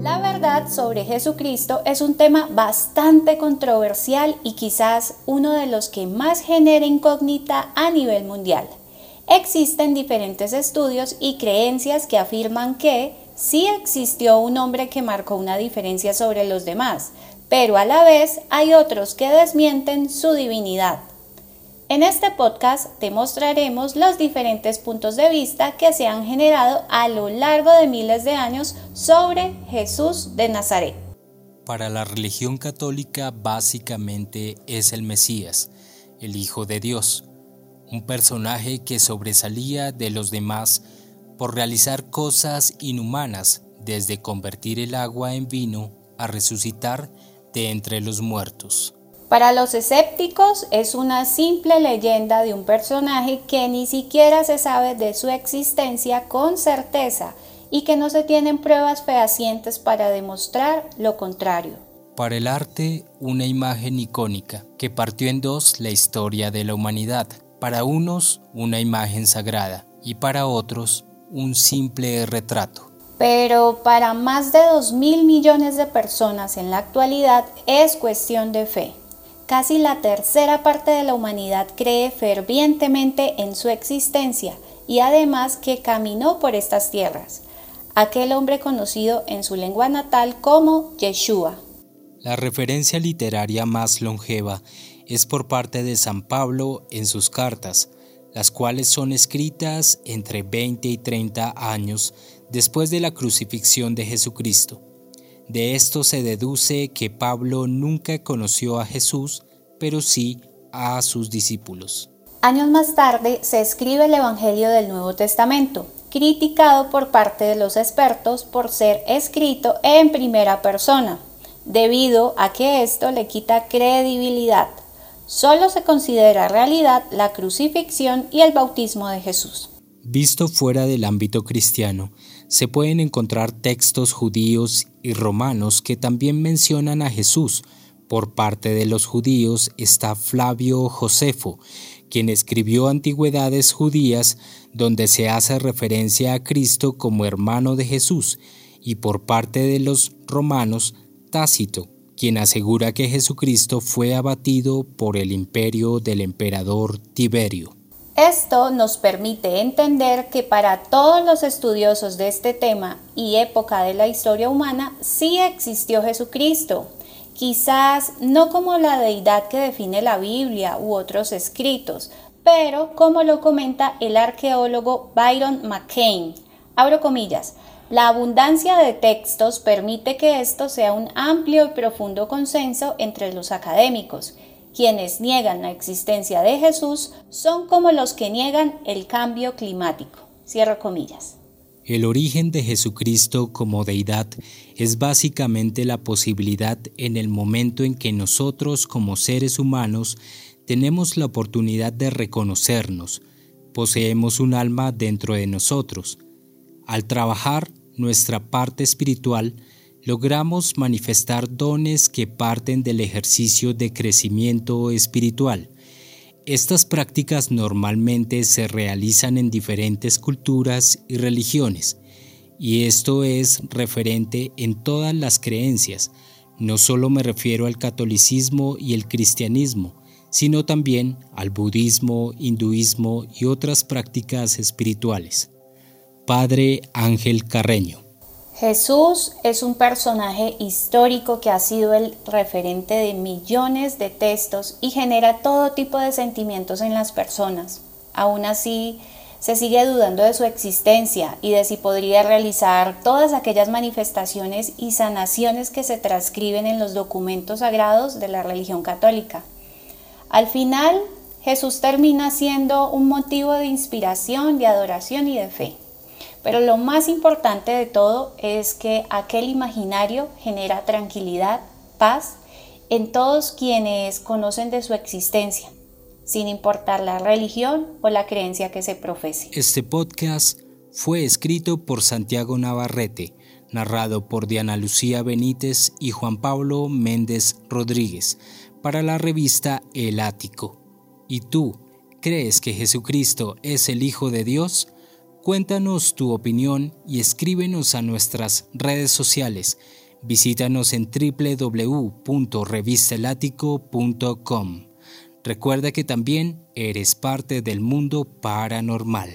humanidad sobre Jesucristo es un tema bastante controversial y quizás uno de los que más genera incógnita a nivel mundial. Existen diferentes estudios y creencias que afirman que sí existió un hombre que marcó una diferencia sobre los demás, pero a la vez hay otros que desmienten su divinidad. En este podcast te mostraremos los diferentes puntos de vista que se han generado a lo largo de miles de años sobre Jesús de Nazaret. Para la religión católica básicamente es el Mesías, el Hijo de Dios, un personaje que sobresalía de los demás por realizar cosas inhumanas, desde convertir el agua en vino a resucitar de entre los muertos. Para los escépticos es una simple leyenda de un personaje que ni siquiera se sabe de su existencia con certeza y que no se tienen pruebas fehacientes para demostrar lo contrario. Para el arte, una imagen icónica que partió en dos la historia de la humanidad. Para unos, una imagen sagrada y para otros, un simple retrato. Pero para más de 2 mil millones de personas en la actualidad es cuestión de fe. Casi la tercera parte de la humanidad cree fervientemente en su existencia y además que caminó por estas tierras, aquel hombre conocido en su lengua natal como Yeshua. La referencia literaria más longeva es por parte de San Pablo en sus cartas, las cuales son escritas entre 20 y 30 años después de la crucifixión de Jesucristo. De esto se deduce que Pablo nunca conoció a Jesús, pero sí a sus discípulos. Años más tarde se escribe el Evangelio del Nuevo Testamento, criticado por parte de los expertos por ser escrito en primera persona, debido a que esto le quita credibilidad. Solo se considera realidad la crucifixión y el bautismo de Jesús. Visto fuera del ámbito cristiano, se pueden encontrar textos judíos y romanos que también mencionan a Jesús. Por parte de los judíos está Flavio Josefo, quien escribió Antigüedades judías donde se hace referencia a Cristo como hermano de Jesús, y por parte de los romanos Tácito, quien asegura que Jesucristo fue abatido por el imperio del emperador Tiberio. Esto nos permite entender que para todos los estudiosos de este tema y época de la historia humana sí existió Jesucristo, quizás no como la deidad que define la Biblia u otros escritos, pero como lo comenta el arqueólogo Byron McCain, abro comillas, la abundancia de textos permite que esto sea un amplio y profundo consenso entre los académicos, quienes niegan la existencia de Jesús son como los que niegan el cambio climático. Cierro comillas. El origen de Jesucristo como deidad es básicamente la posibilidad en el momento en que nosotros como seres humanos tenemos la oportunidad de reconocernos, poseemos un alma dentro de nosotros. Al trabajar nuestra parte espiritual, logramos manifestar dones que parten del ejercicio de crecimiento espiritual. Estas prácticas normalmente se realizan en diferentes culturas y religiones, y esto es referente en todas las creencias. No solo me refiero al catolicismo y el cristianismo, sino también al budismo, hinduismo y otras prácticas espirituales. Padre Ángel Carreño Jesús es un personaje histórico que ha sido el referente de millones de textos y genera todo tipo de sentimientos en las personas. Aún así, se sigue dudando de su existencia y de si podría realizar todas aquellas manifestaciones y sanaciones que se transcriben en los documentos sagrados de la religión católica. Al final, Jesús termina siendo un motivo de inspiración, de adoración y de fe. Pero lo más importante de todo es que aquel imaginario genera tranquilidad, paz en todos quienes conocen de su existencia, sin importar la religión o la creencia que se profese. Este podcast fue escrito por Santiago Navarrete, narrado por Diana Lucía Benítez y Juan Pablo Méndez Rodríguez para la revista El Ático. ¿Y tú crees que Jesucristo es el Hijo de Dios? Cuéntanos tu opinión y escríbenos a nuestras redes sociales. Visítanos en www.revistelatico.com. Recuerda que también eres parte del mundo paranormal.